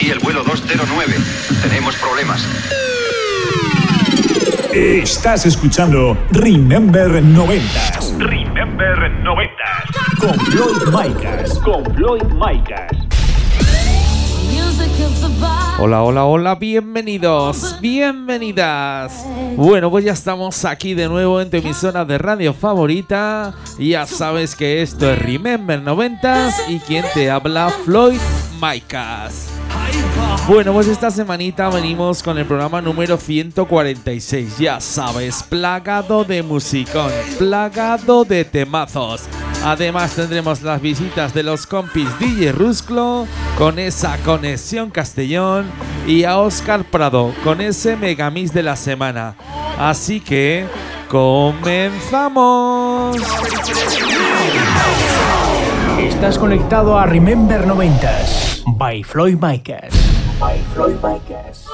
Aquí el vuelo 209. Tenemos problemas. Estás escuchando Remember 90 Remember 90. con Floyd Micas. Con Floyd Micas. Hola, hola, hola, bienvenidos, bienvenidas. Bueno, pues ya estamos aquí de nuevo en tu emisora de radio favorita. Ya sabes que esto es Remember 90 y quien te habla, Floyd Micas. Bueno, pues esta semanita venimos con el programa número 146. Ya sabes, plagado de musicón, plagado de temazos. Además tendremos las visitas de los compis DJ Rusclo con esa conexión Castellón y a Oscar Prado con ese megamix de la semana. Así que comenzamos. Estás conectado a Remember 90s by Floyd Micas. By Floyd Micas.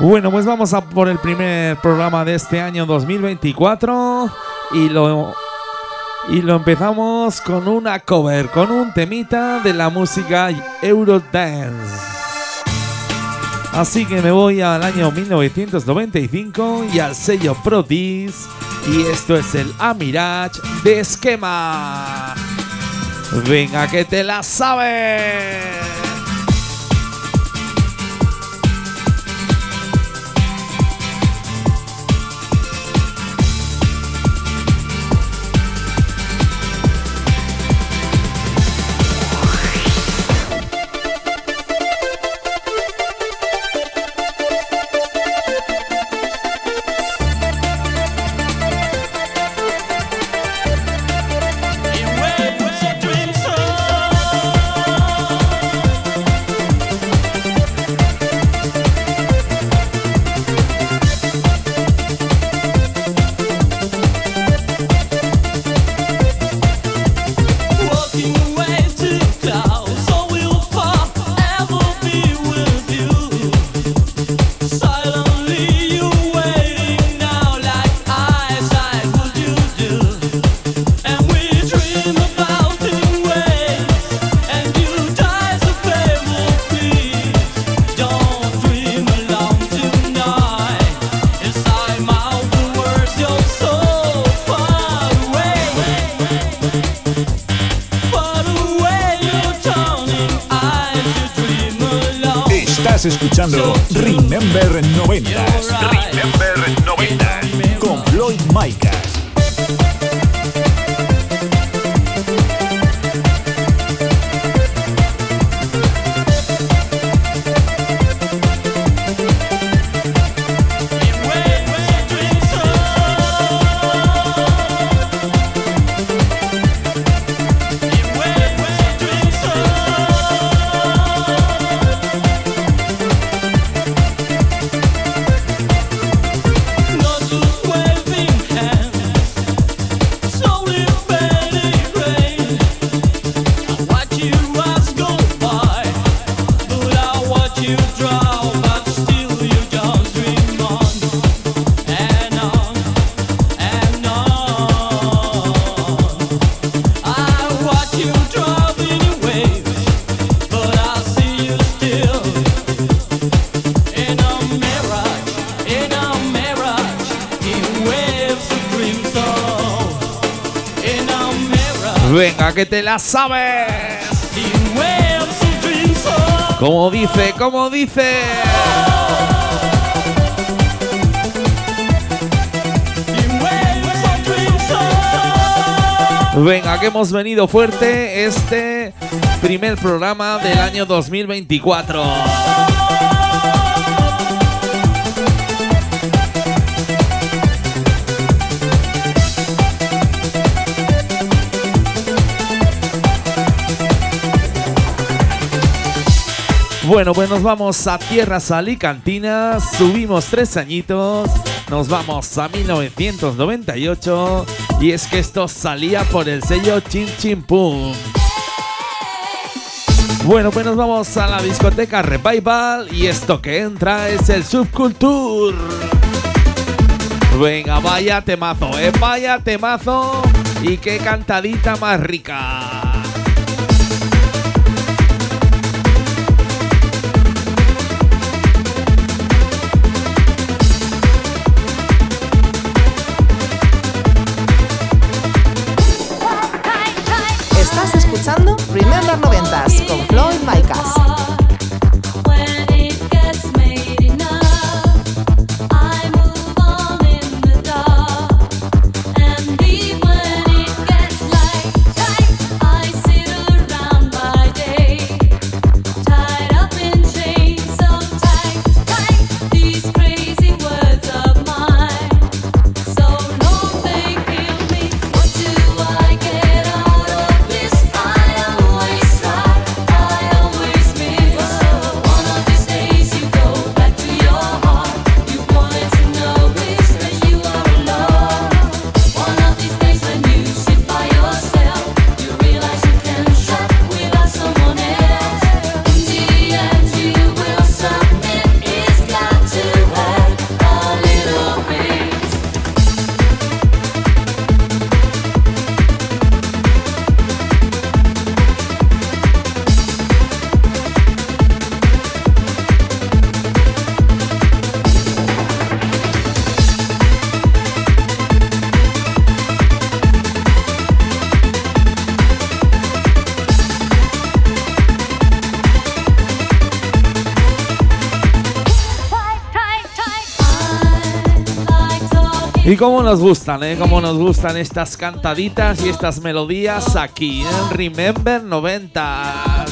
Bueno, pues vamos a por el primer programa de este año 2024 y lo y lo empezamos con una cover, con un temita de la música Eurodance. Así que me voy al año 1995 y al sello Prodis y esto es el Amirage de Esquema. Venga que te la sabes. Que te la sabes. Como dice, como dice. Venga, que hemos venido fuerte este primer programa del año 2024. Bueno, pues nos vamos a tierras alicantinas, subimos tres añitos, nos vamos a 1998 y es que esto salía por el sello Chin Chin Pum. Bueno, pues nos vamos a la discoteca Revival y esto que entra es el Subculture. Venga, vaya temazo, eh, vaya temazo y qué cantadita más rica. 90s con Floyd Micas. Y cómo nos gustan, ¿eh? Cómo nos gustan estas cantaditas y estas melodías aquí en Remember 90.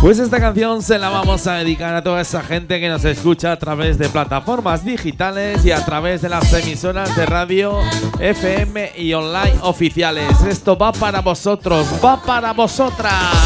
Pues esta canción se la vamos a dedicar a toda esa gente que nos escucha a través de plataformas digitales y a través de las emisoras de radio FM y online oficiales. Esto va para vosotros, va para vosotras.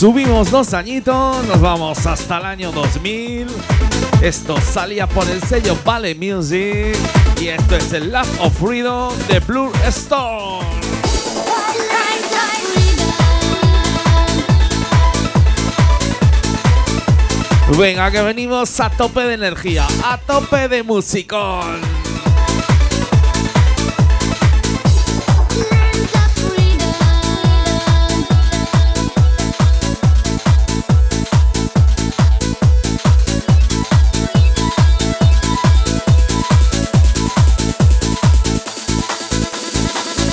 Subimos dos añitos, nos vamos hasta el año 2000. Esto salía por el sello Vale Music y esto es el Love of Freedom de Blue Stone. Venga, que venimos a tope de energía, a tope de musicón.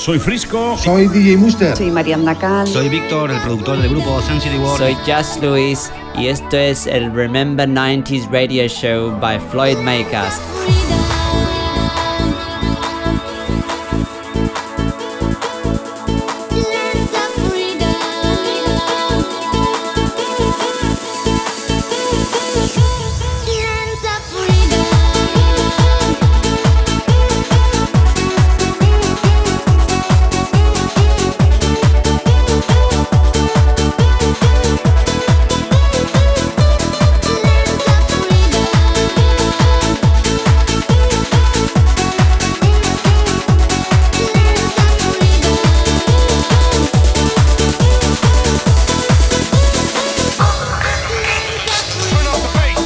Soy Frisco. Soy DJ Muster. Soy Mariana Cal. Soy Víctor, el productor del grupo Sun City World. Soy Just Luis y esto es el Remember 90s Radio Show by Floyd Makers.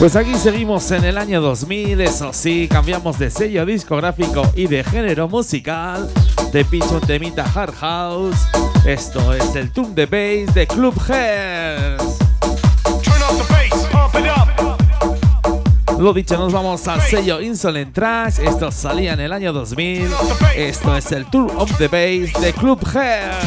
Pues aquí seguimos en el año 2000, eso sí, cambiamos de sello discográfico y de género musical. Te pincho un temita Hard House. Esto es el Tune de Bass de Club Hairs. Lo dicho, nos vamos al sello Insolent Trash. Esto salía en el año 2000. Esto es el Tour of the Bass de Club Hairs.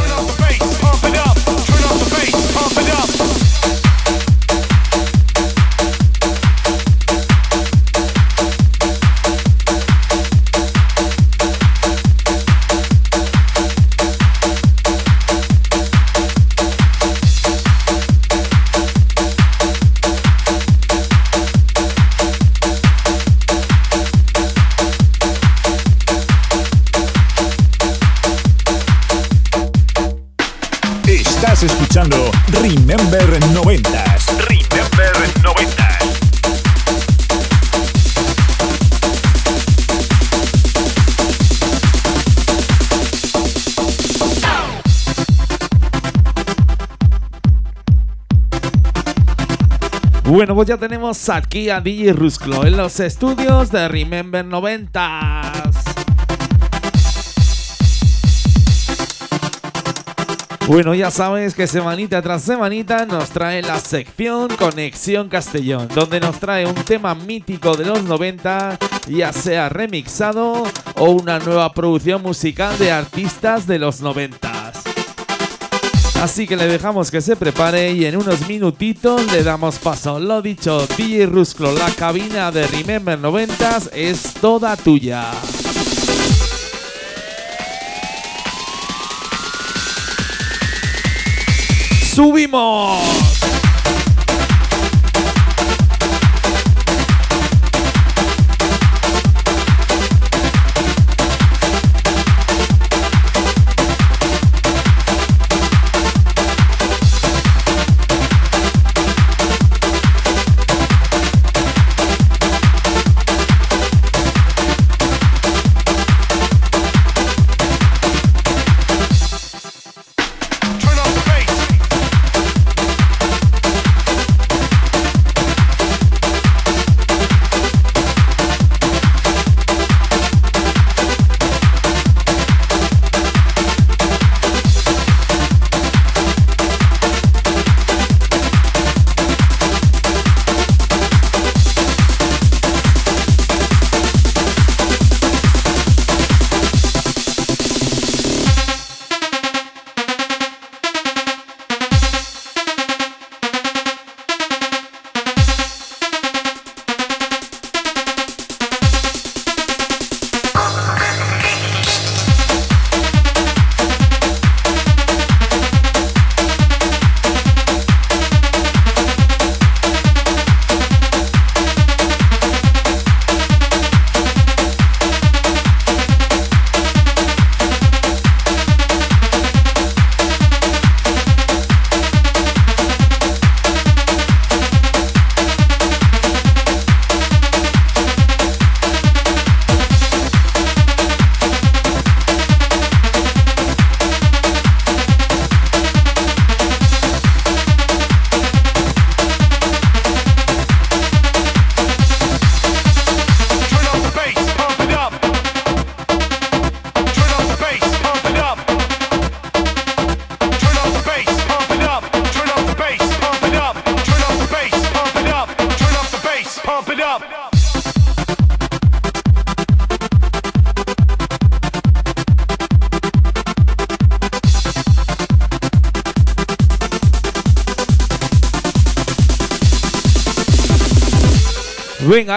Escuchando Remember 90s. Remember 90s. Bueno, pues ya tenemos aquí a DJ Rusclo en los estudios de Remember 90s. Bueno, ya sabes que semanita tras semanita nos trae la sección Conexión Castellón, donde nos trae un tema mítico de los 90, ya sea remixado o una nueva producción musical de artistas de los 90. Así que le dejamos que se prepare y en unos minutitos le damos paso. Lo dicho, DJ Rusclo, la cabina de Remember 90s es toda tuya. ¡Subimos!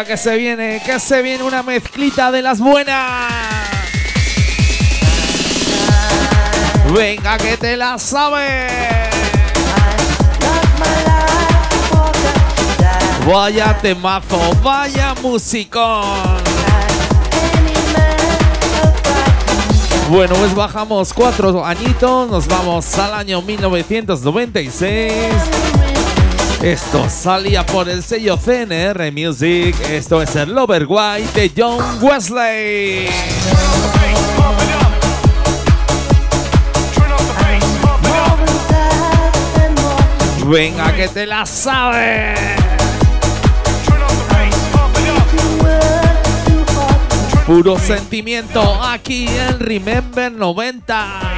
Que se viene, que se viene una mezclita de las buenas. Venga, que te la sabes. Vaya temazo, vaya musicón. Bueno, pues bajamos cuatro añitos, nos vamos al año 1996. Esto salía por el sello CNR Music. Esto es el Lover White de John Wesley. Venga, que te la sabes. Puro sentimiento aquí en Remember 90.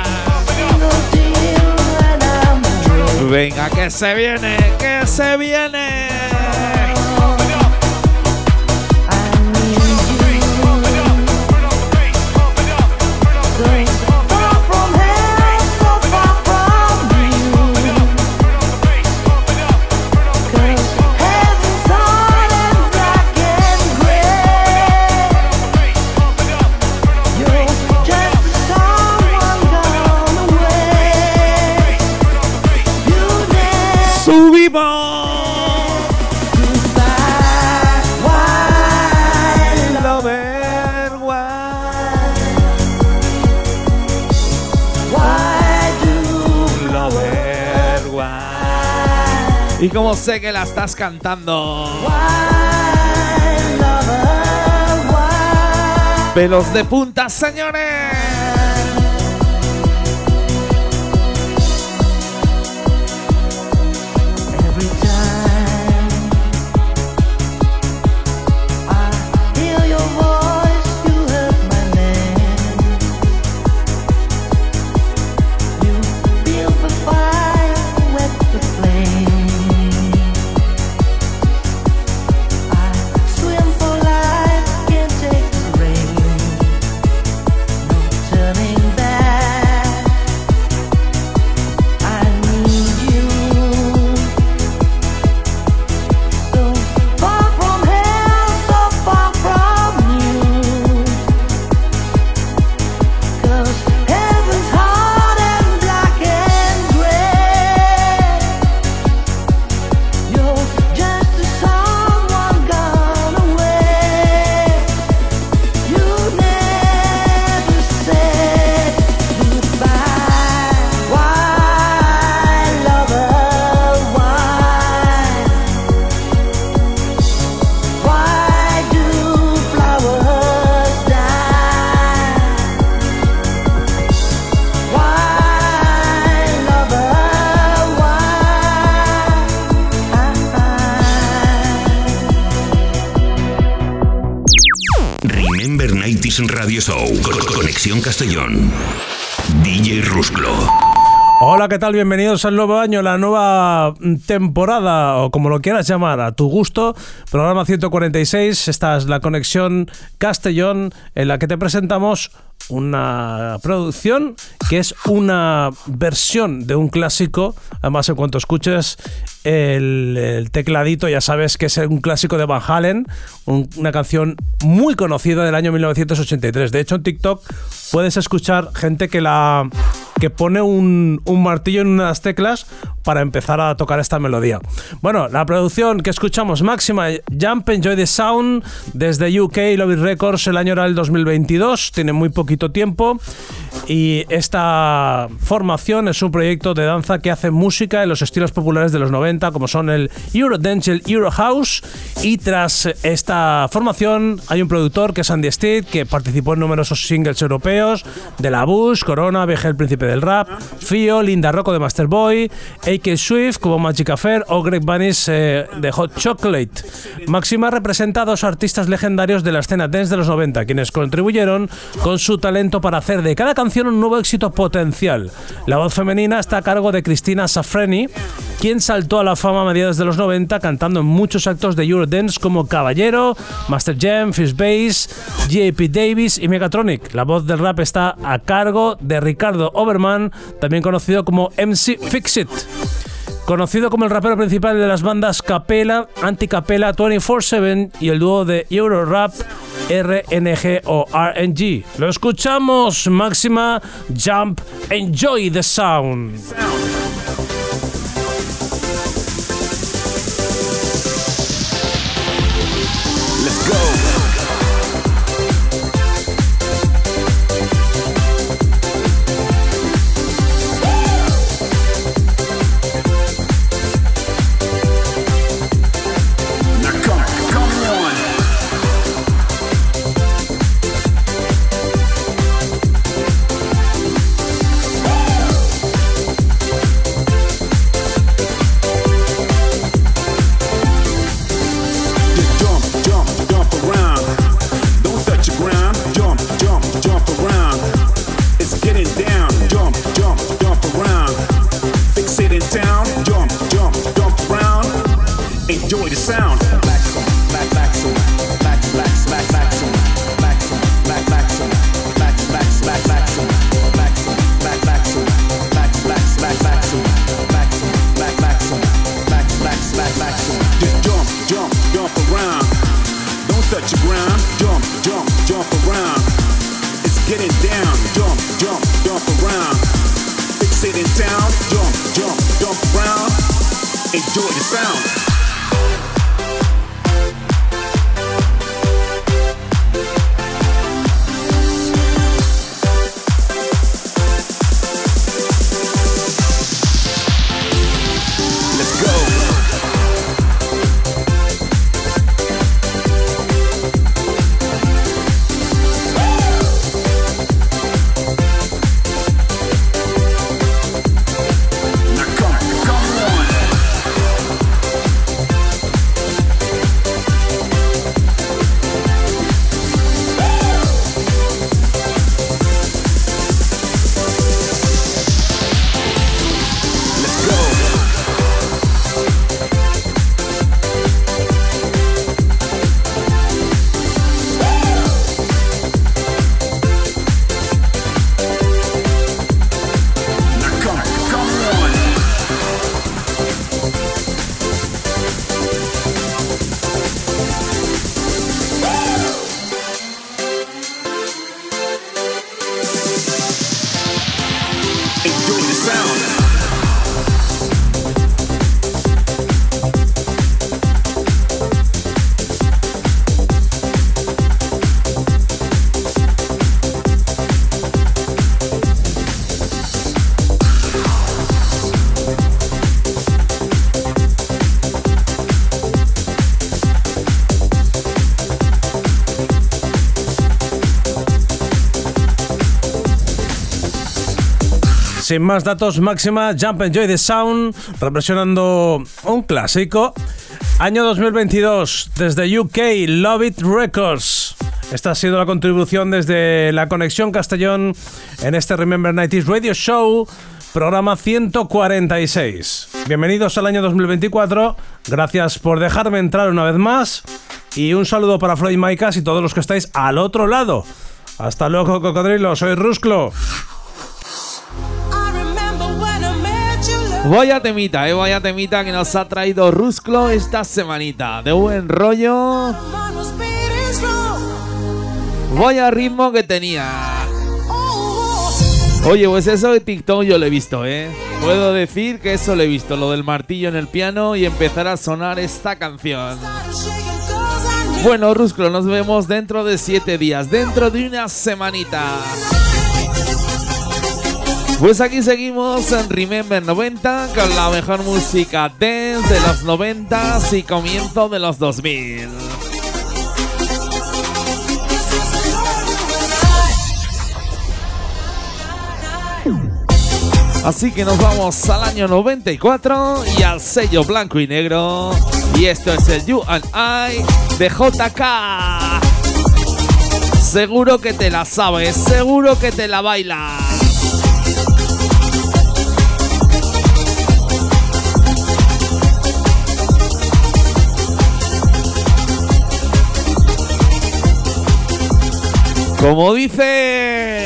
Venga, que se viene, que se viene. Sé que la estás cantando. Pelos de punta, señores. Radio Show. Con- Conexión Castellón. DJ Rusclo. Hola, ¿qué tal? Bienvenidos al nuevo año, la nueva temporada, o como lo quieras llamar, a tu gusto. Programa 146, esta es la conexión Castellón, en la que te presentamos una producción que es una versión de un clásico. Además, en cuanto escuches el, tecladito, ya sabes que es un clásico de Van Halen, un- una canción muy conocida del año 1983. De hecho, en TikTok puedes escuchar gente que la que pone un, un martillo en unas teclas para empezar a tocar esta melodía. Bueno, la producción que escuchamos máxima, Jump Enjoy the Sound, desde UK Lobby Records, el año era el 2022, tiene muy poquito tiempo. Y esta formación es un proyecto de danza que hace música en los estilos populares de los 90, como son el Eurodance el Eurohouse. Y tras esta formación hay un productor que es Andy Steed, que participó en numerosos singles europeos, de La Bush, Corona, Viaje el Príncipe del Rap, Fio, Linda Rocco de Master Boy, A.K. Swift como Magic Affair o Greg Banis eh, de Hot Chocolate. Máxima representa a dos artistas legendarios de la escena dance de los 90, quienes contribuyeron con su talento para hacer de cada canción un nuevo éxito potencial. La voz femenina está a cargo de Cristina Safreni, quien saltó a la fama a mediados de los 90 cantando en muchos actos de Eurodance como Caballero, Master Jam, Fish Bass, J.P. Davis y Megatronic. La voz del rap está a cargo de Ricardo Oberman, también conocido como MC Fixit. conocido como el rapero principal de las bandas Capela, Anticapela 24-7 y el dúo de Eurorap RNG o RNG. Lo escuchamos, Máxima Jump, Enjoy the Sound. Go. Sin más datos, máxima Jump Enjoy the Sound, represionando un clásico. Año 2022, desde UK, Love It Records. Esta ha sido la contribución desde la conexión Castellón en este Remember 90s Radio Show, programa 146. Bienvenidos al año 2024, gracias por dejarme entrar una vez más y un saludo para Floyd Maicas y todos los que estáis al otro lado. Hasta luego, cocodrilo, soy Rusclo. Vaya temita, eh, vaya temita que nos ha traído Rusclo esta semanita. De buen rollo. Vaya ritmo que tenía. Oye, pues eso de TikTok yo lo he visto, ¿eh? Puedo decir que eso lo he visto, lo del martillo en el piano y empezar a sonar esta canción. Bueno, Rusclo, nos vemos dentro de siete días, dentro de una semanita. Pues aquí seguimos en Remember 90 con la mejor música dance de los 90 y comienzo de los 2000. Así que nos vamos al año 94 y al sello blanco y negro. Y esto es el You and I de JK. Seguro que te la sabes, seguro que te la bailas. Como dice.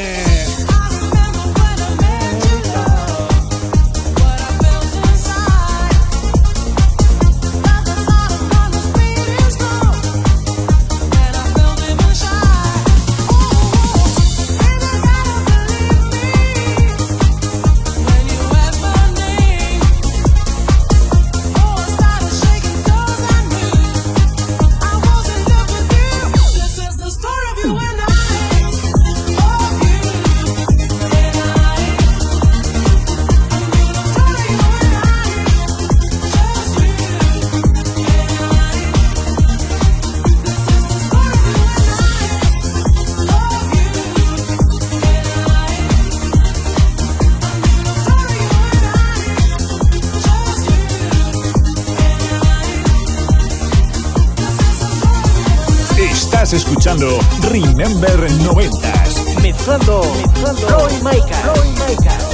Remember 90s. Mezclando, mezclando Floyd Micah. Floyd Micah.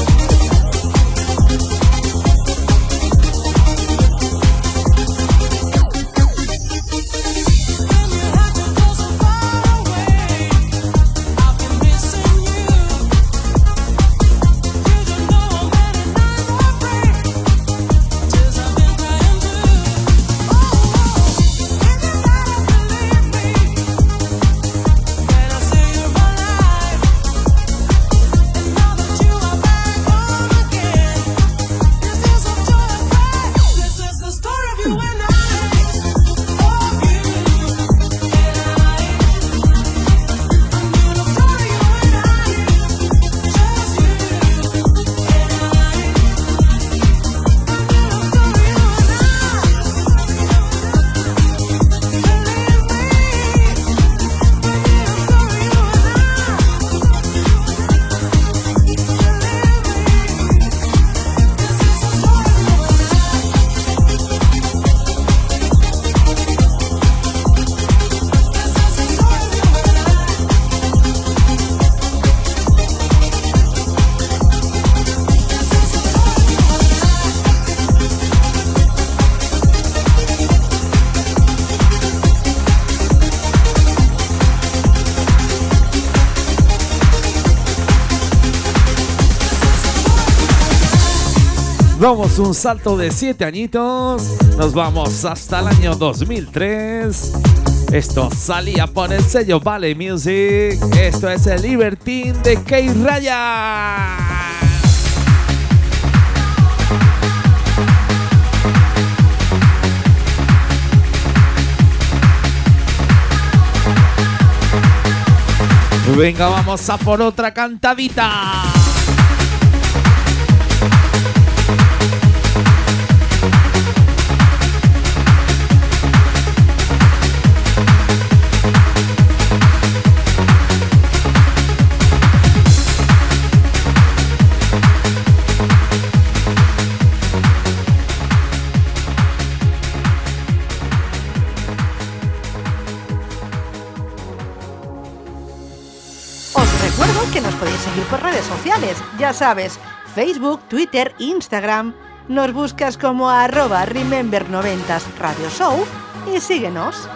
Damos un salto de 7 añitos. Nos vamos hasta el año 2003. Esto salía por el sello Valley Music. Esto es el Libertine de Key Raya. Venga, vamos a por otra cantadita. Sabes, Facebook, Twitter, Instagram. Nos buscas como arroba Remember90s Radio Show y síguenos.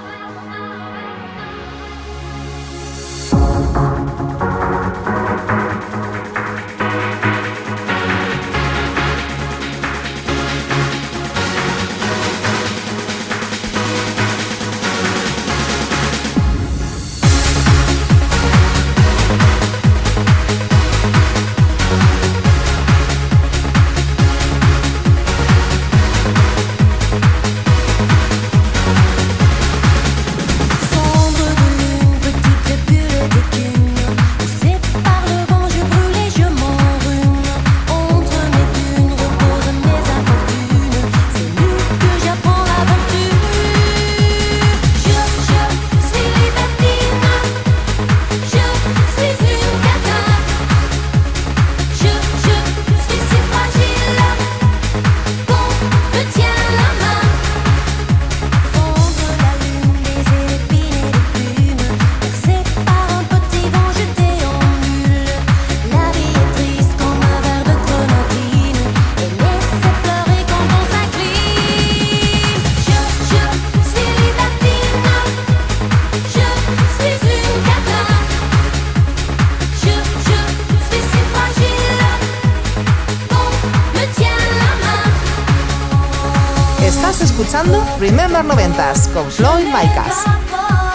Con Floyd Micas.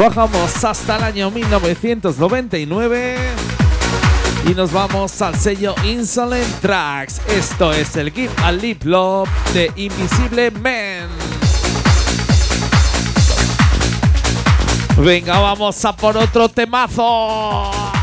Bajamos hasta el año 1999 y nos vamos al sello Insolent Tracks. Esto es el Give a Lip Love de Invisible Man. Venga, vamos a por otro temazo.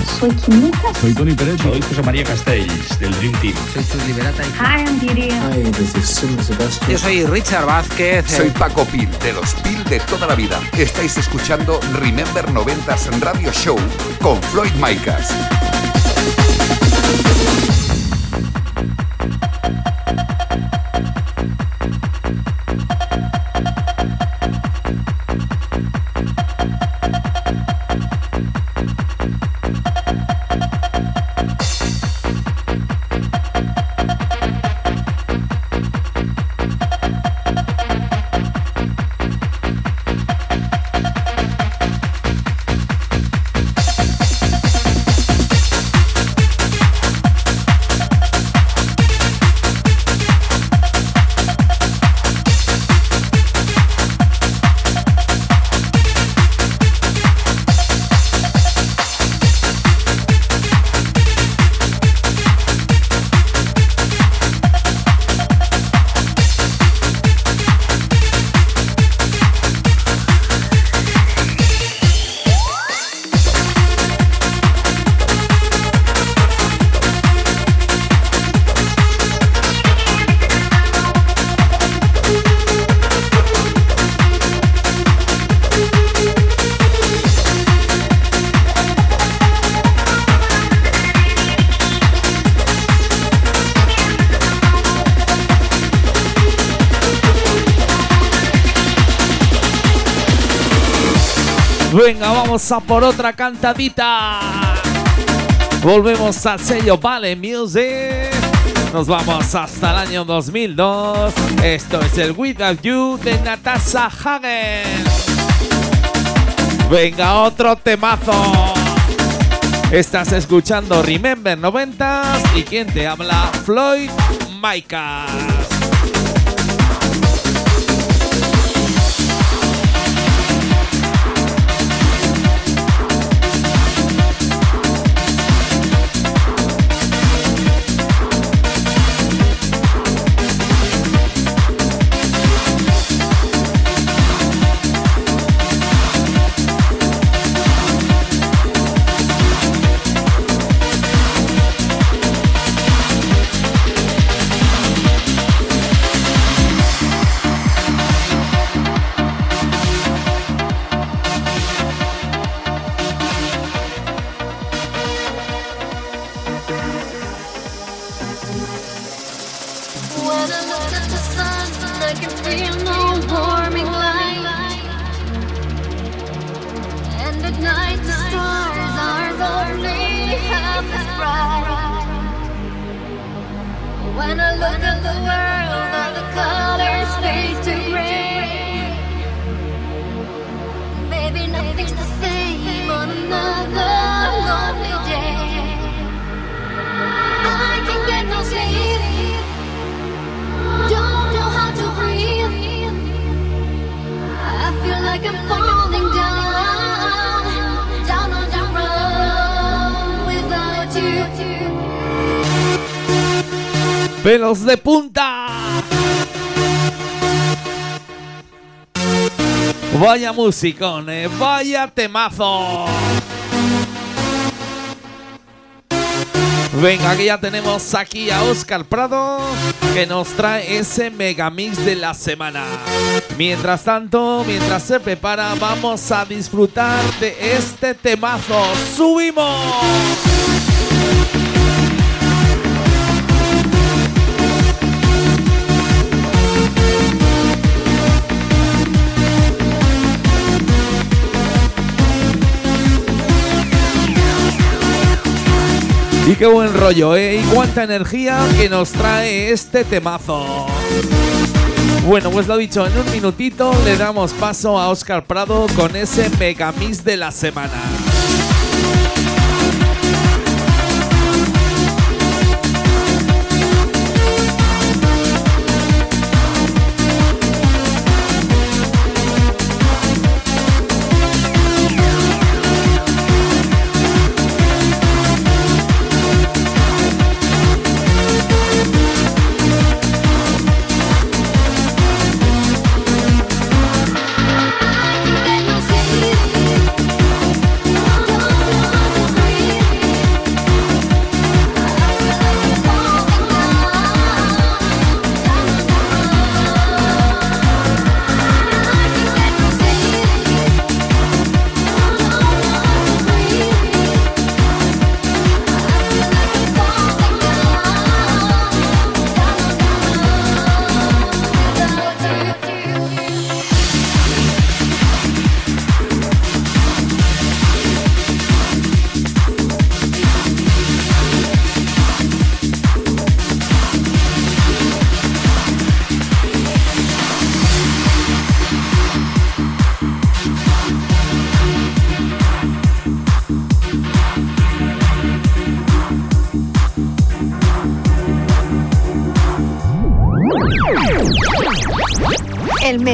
Soy Kim Lucas. Soy Tony Pérez. Soy José María Castells, del Dream Team. Soy Chus Liberata. Hi, I'm Didi. Hi, this is Sim Sebastian. Yo soy Richard Vázquez. Soy Paco Pil, de los Pil de toda la vida. Estáis escuchando Remember 90s Radio Show con Floyd Micas. Por otra cantadita. Volvemos al sello Vale Music. Nos vamos hasta el año 2002. Esto es el Without You de Natasha Hagen. Venga, otro temazo. Estás escuchando Remember 90s y quien te habla, Floyd Micas. Colors fade to gray. Maybe nothing's the same on another lonely day. I can get no sleep. Don't know how to breathe. I feel like I'm falling down, down on without you. ¡Pelos de punta! Vaya musicón, vaya temazo. Venga, que ya tenemos aquí a Oscar Prado que nos trae ese megamix de la semana. Mientras tanto, mientras se prepara, vamos a disfrutar de este temazo. ¡Subimos! Y qué buen rollo, ¿eh? Y cuánta energía que nos trae este temazo. Bueno, pues lo dicho, en un minutito le damos paso a Oscar Prado con ese megamix de la semana.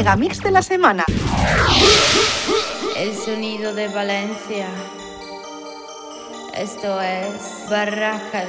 Megamix de la semana. El sonido de Valencia. Esto es Barraca,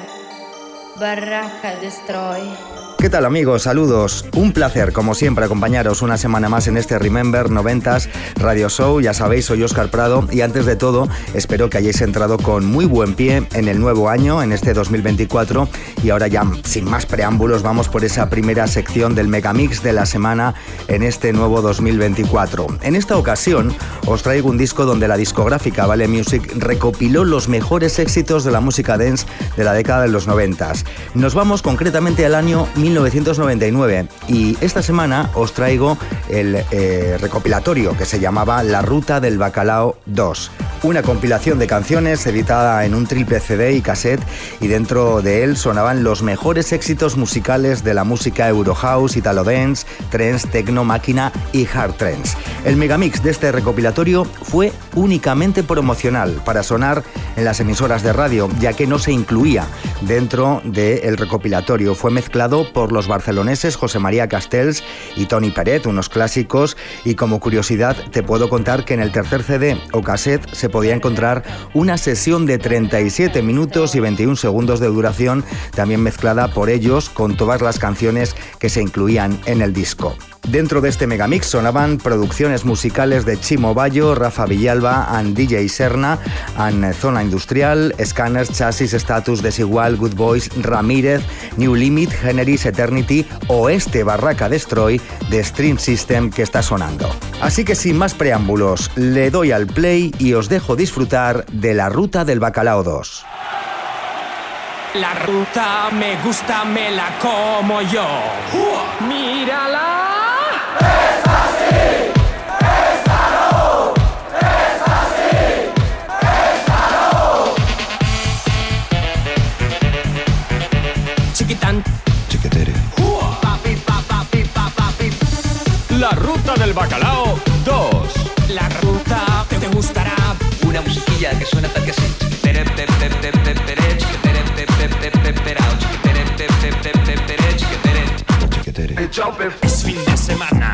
Barraca Destroy. ¿Qué tal amigos? Saludos. Un placer, como siempre, acompañaros una semana más en este Remember 90s Radio Show. Ya sabéis, soy Oscar Prado y antes de todo, espero que hayáis entrado con muy buen pie en el nuevo año, en este 2024. Y ahora ya, sin más preámbulos, vamos por esa primera sección del Megamix de la semana en este nuevo 2024. En esta ocasión, os traigo un disco donde la discográfica Vale Music recopiló los mejores éxitos de la música dance de la década de los 90s. Nos vamos concretamente al año 1999 y esta semana os traigo el eh, recopilatorio que se llamaba La Ruta del Bacalao 2. Una compilación de canciones editada en un triple CD y cassette y dentro de él sonaban los mejores éxitos musicales de la música Eurohouse, Italo Dance, Trance, Techno, Máquina y Hard Trance. El megamix de este recopilatorio fue únicamente promocional para sonar en las emisoras de radio, ya que no se incluía dentro del recopilatorio. Fue mezclado por los barceloneses José María Castells y Tony Peret, unos clásicos, y como curiosidad te puedo contar que en el tercer CD o cassette se podía encontrar una sesión de 37 minutos y 21 segundos de duración, también mezclada por ellos con todas las canciones que se incluían en el disco. Dentro de este megamix sonaban producciones musicales de Chimo Bayo, Rafa Villalba, and DJ Serna, and Zona Industrial, Scanners, Chasis, Status, Desigual, Good Boys, Ramírez, New Limit, Generis, Eternity o este Barraca Destroy de Stream System que está sonando. Así que sin más preámbulos, le doy al play y os dejo disfrutar de la ruta del Bacalao 2. La ruta me gusta, me la como yo. ¡Mírala! Que suena tal que así. Es fin de semana,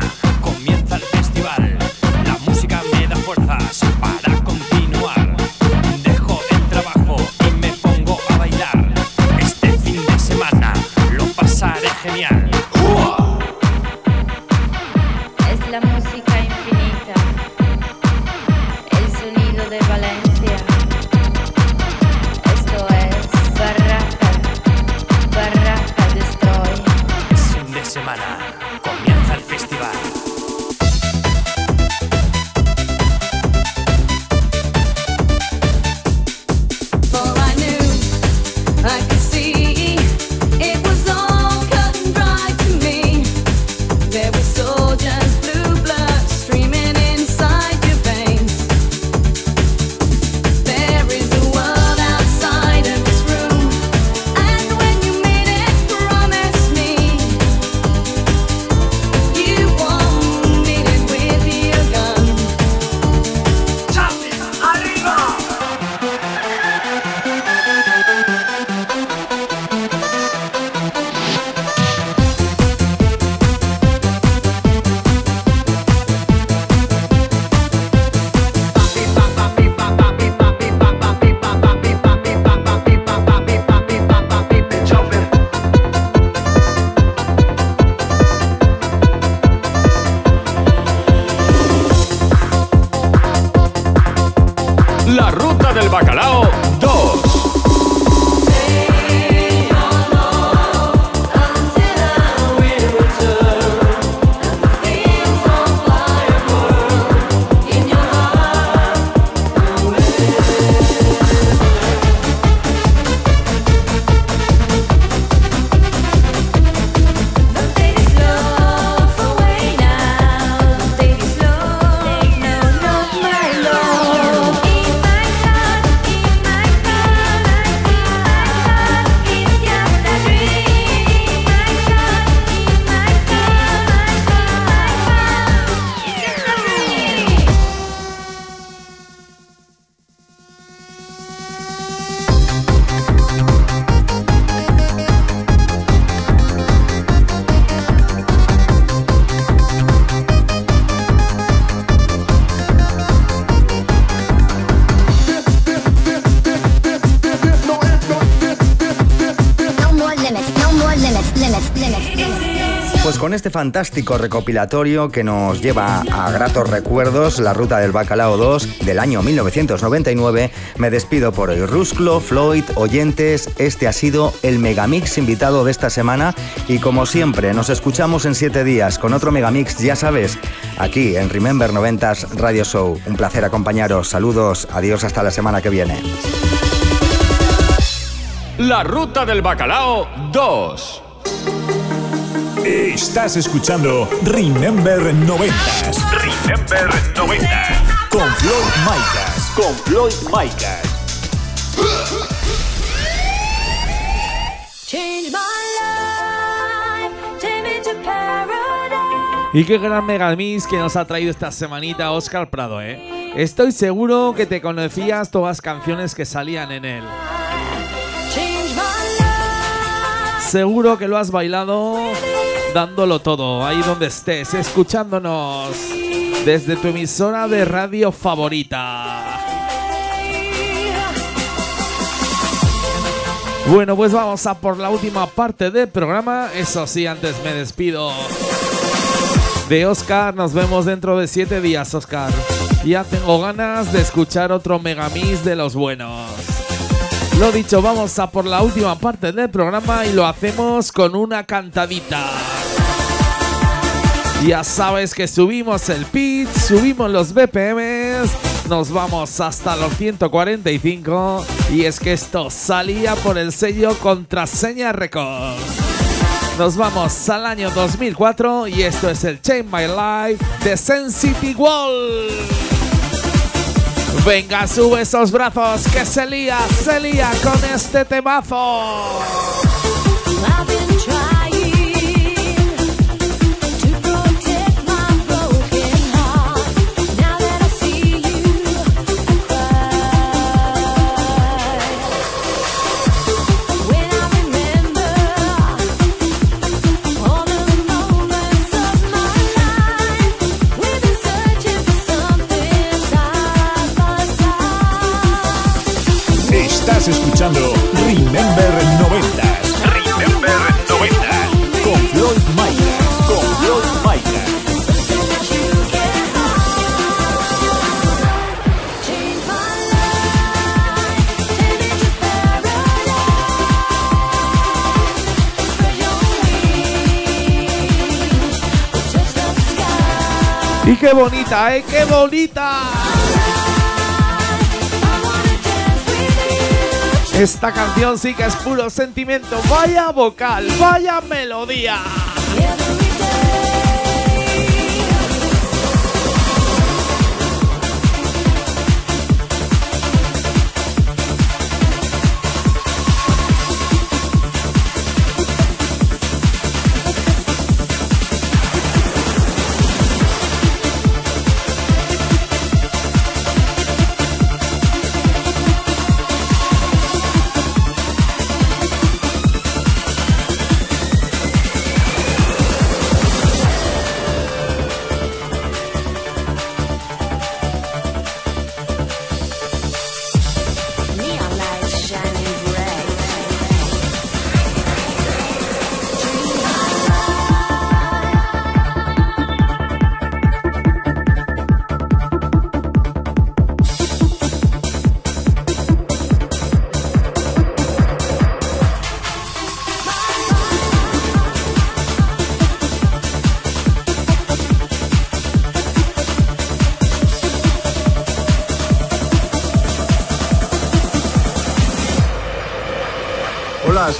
este fantástico recopilatorio que nos lleva a gratos recuerdos, la ruta del Bacalao 2 del año 1999, me despido por hoy. Rusclo, Floyd, oyentes, este ha sido el Megamix invitado de esta semana y como siempre nos escuchamos en siete días con otro Megamix, ya sabes, aquí en Remember 90s Radio Show. Un placer acompañaros, saludos, adiós hasta la semana que viene. La ruta del Bacalao 2. Estás escuchando Remember 90s. Remember 90s. Con Floyd Micas. Con Floyd Micas. Change my life, take me to paradise. Y qué gran megamix que nos ha traído esta semanita Oscar Prado, ¿eh? Estoy seguro que te conocías todas las canciones que salían en él. Change my life. Seguro que lo has bailado dándolo todo, ahí donde estés, escuchándonos desde tu emisora de radio favorita. Bueno, pues vamos a por la última parte del programa. Eso sí, antes me despido de Oscar. Nos vemos dentro de siete días, Oscar. Ya tengo ganas de escuchar otro Megamix de los buenos. Lo dicho, vamos a por la última parte del programa y lo hacemos con una cantadita. Ya sabes que subimos el pitch, subimos los BPMs, nos vamos hasta los 145 y es que esto salía por el sello Contraseña Records. Nos vamos al año 2004 y esto es el Change My Life de Sensitive Wall. Venga, sube esos brazos que se lía, se lía con este temazo. Estás escuchando Remember 90s. Remember 90s. Con Floyd Micas. Con Floyd Micas. Y qué bonita, ¿eh? ¡Qué bonita! Esta canción sí que es puro sentimiento. Vaya vocal, vaya melodía.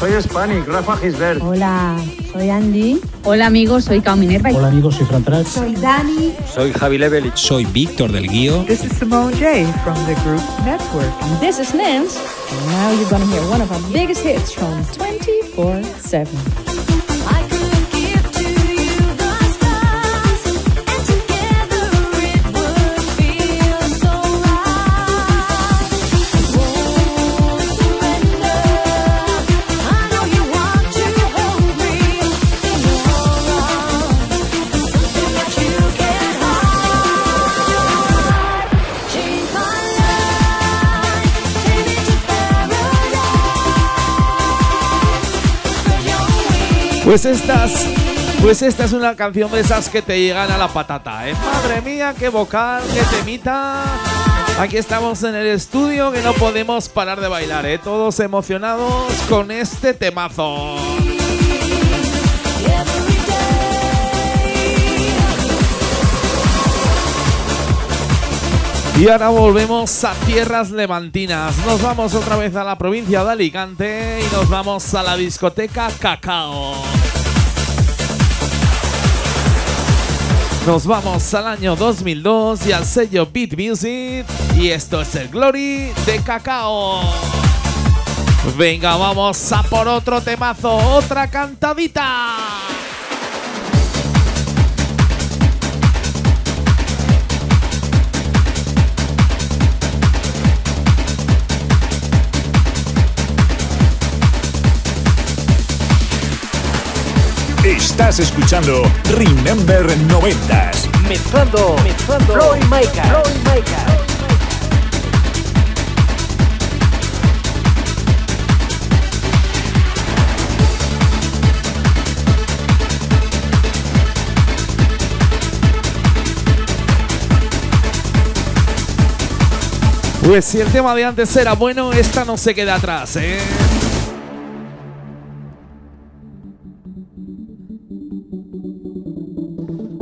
Soy Hispanic, Rafa Gisbert. Hola, soy Andy. Hola amigos, soy Cao Minerva. Hola, amigos, soy Fran. Soy Dani. Soy Javi Levelich. Soy Víctor del Guío. This is Simone J from the group Network. And this is Nance. And now you're gonna hear one of our biggest hits from 24-7. Pues estas. Pues esta es una canción de esas que te llegan a la patata, ¿eh? Madre mía, qué vocal, qué temita. Aquí estamos en el estudio que no podemos parar de bailar, ¿eh? Todos emocionados con este temazo. Y ahora volvemos a tierras levantinas. Nos vamos otra vez a la provincia de Alicante y nos vamos a la discoteca Cacao. Nos vamos al año 2002 y al sello Beat Music y esto es el Glory de Cacao. Venga, vamos a por otro temazo, otra cantadita. Estás escuchando Remember 90s. Mezclando, mezclando. Floyd Micas. Floyd Micas. Pues si el tema de antes era bueno, esta no se queda atrás, ¿eh?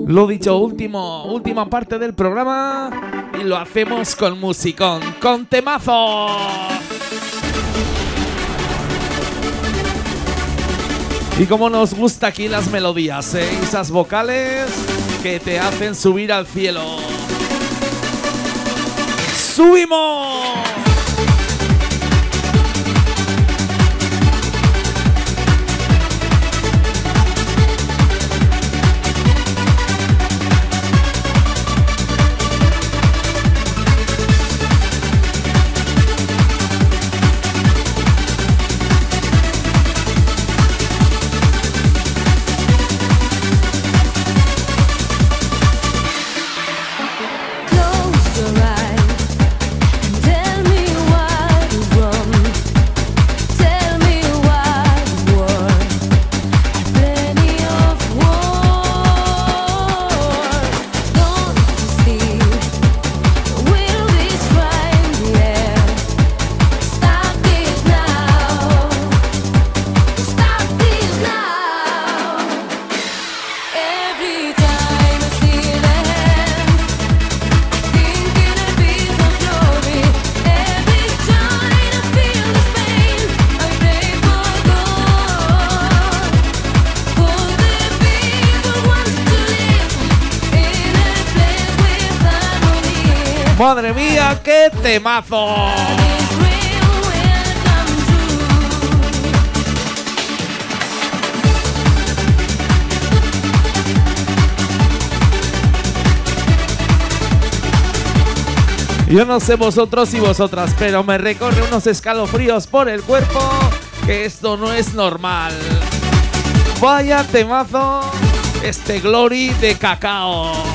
Lo dicho, último, última parte del programa y lo hacemos con musicón, con temazo. Y como nos gusta aquí las melodías, ¿eh? esas vocales que te hacen subir al cielo. ¡Subimos! Qué temazo. Yo no sé vosotros y vosotras, pero me recorre unos escalofríos por el cuerpo que esto no es normal. Vaya temazo, este Glory de cacao.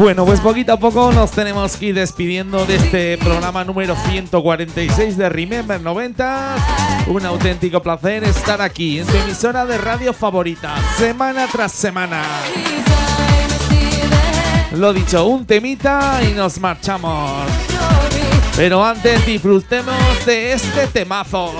Bueno, pues poquito a poco nos tenemos que ir despidiendo de este programa número 146 de Remember 90. Un auténtico placer estar aquí en tu emisora de radio favorita, semana tras semana. Lo dicho, un temita y nos marchamos. Pero antes disfrutemos de este temazo.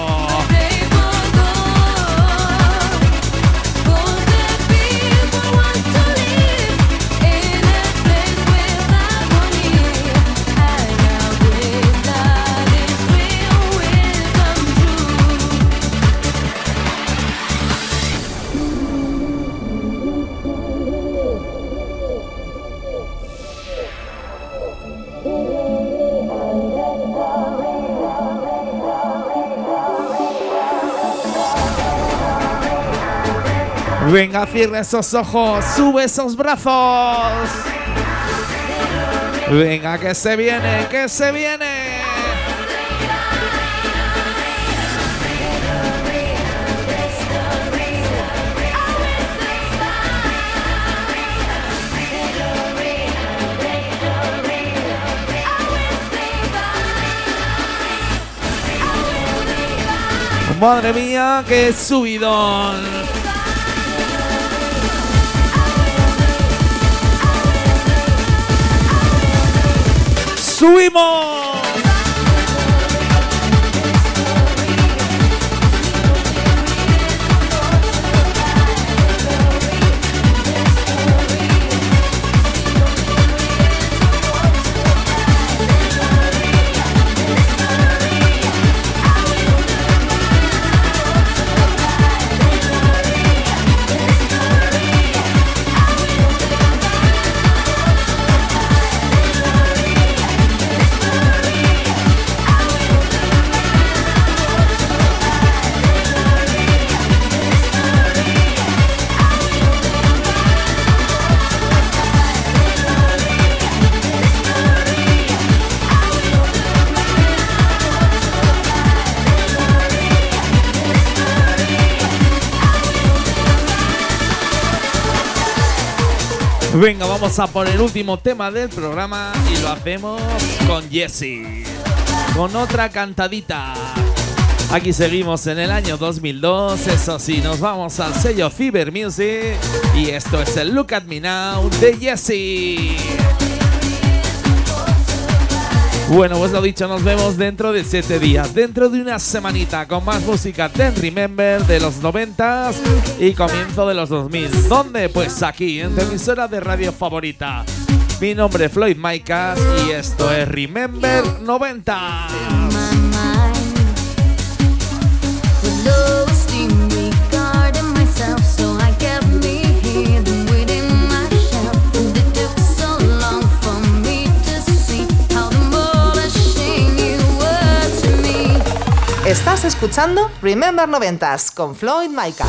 Venga, cierra esos ojos, sube esos brazos. Venga, que se viene, que se viene. Madre mía, qué subidón. ¡Subimos! Venga, vamos a por el último tema del programa y lo hacemos con Jesse. Con otra cantadita. Aquí seguimos en el año 2002, eso sí, nos vamos al sello Fever Music y esto es el Look at Me Now de Jesse. Bueno, pues lo dicho, nos vemos dentro de 7 días, dentro de una semanita con más música Ten Remember de los 90s y comienzo de los 2000. ¿Dónde? Pues aquí, en tu emisora de radio favorita. Mi nombre es Floyd Maicas y esto es Remember 90. Estás escuchando Remember 90s con Floyd Micas.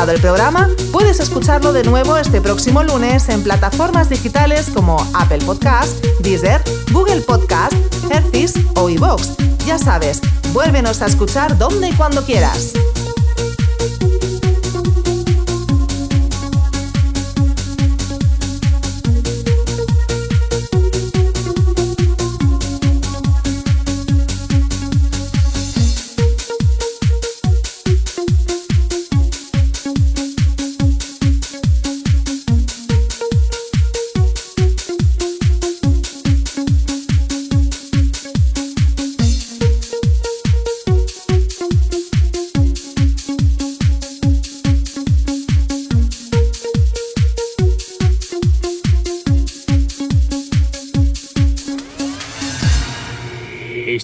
gustado el programa, puedes escucharlo de nuevo este próximo lunes en plataformas digitales como Apple Podcast, Deezer, Google Podcast, Hercis o iVoox. Ya sabes, vuélvenos a escuchar donde y cuando quieras.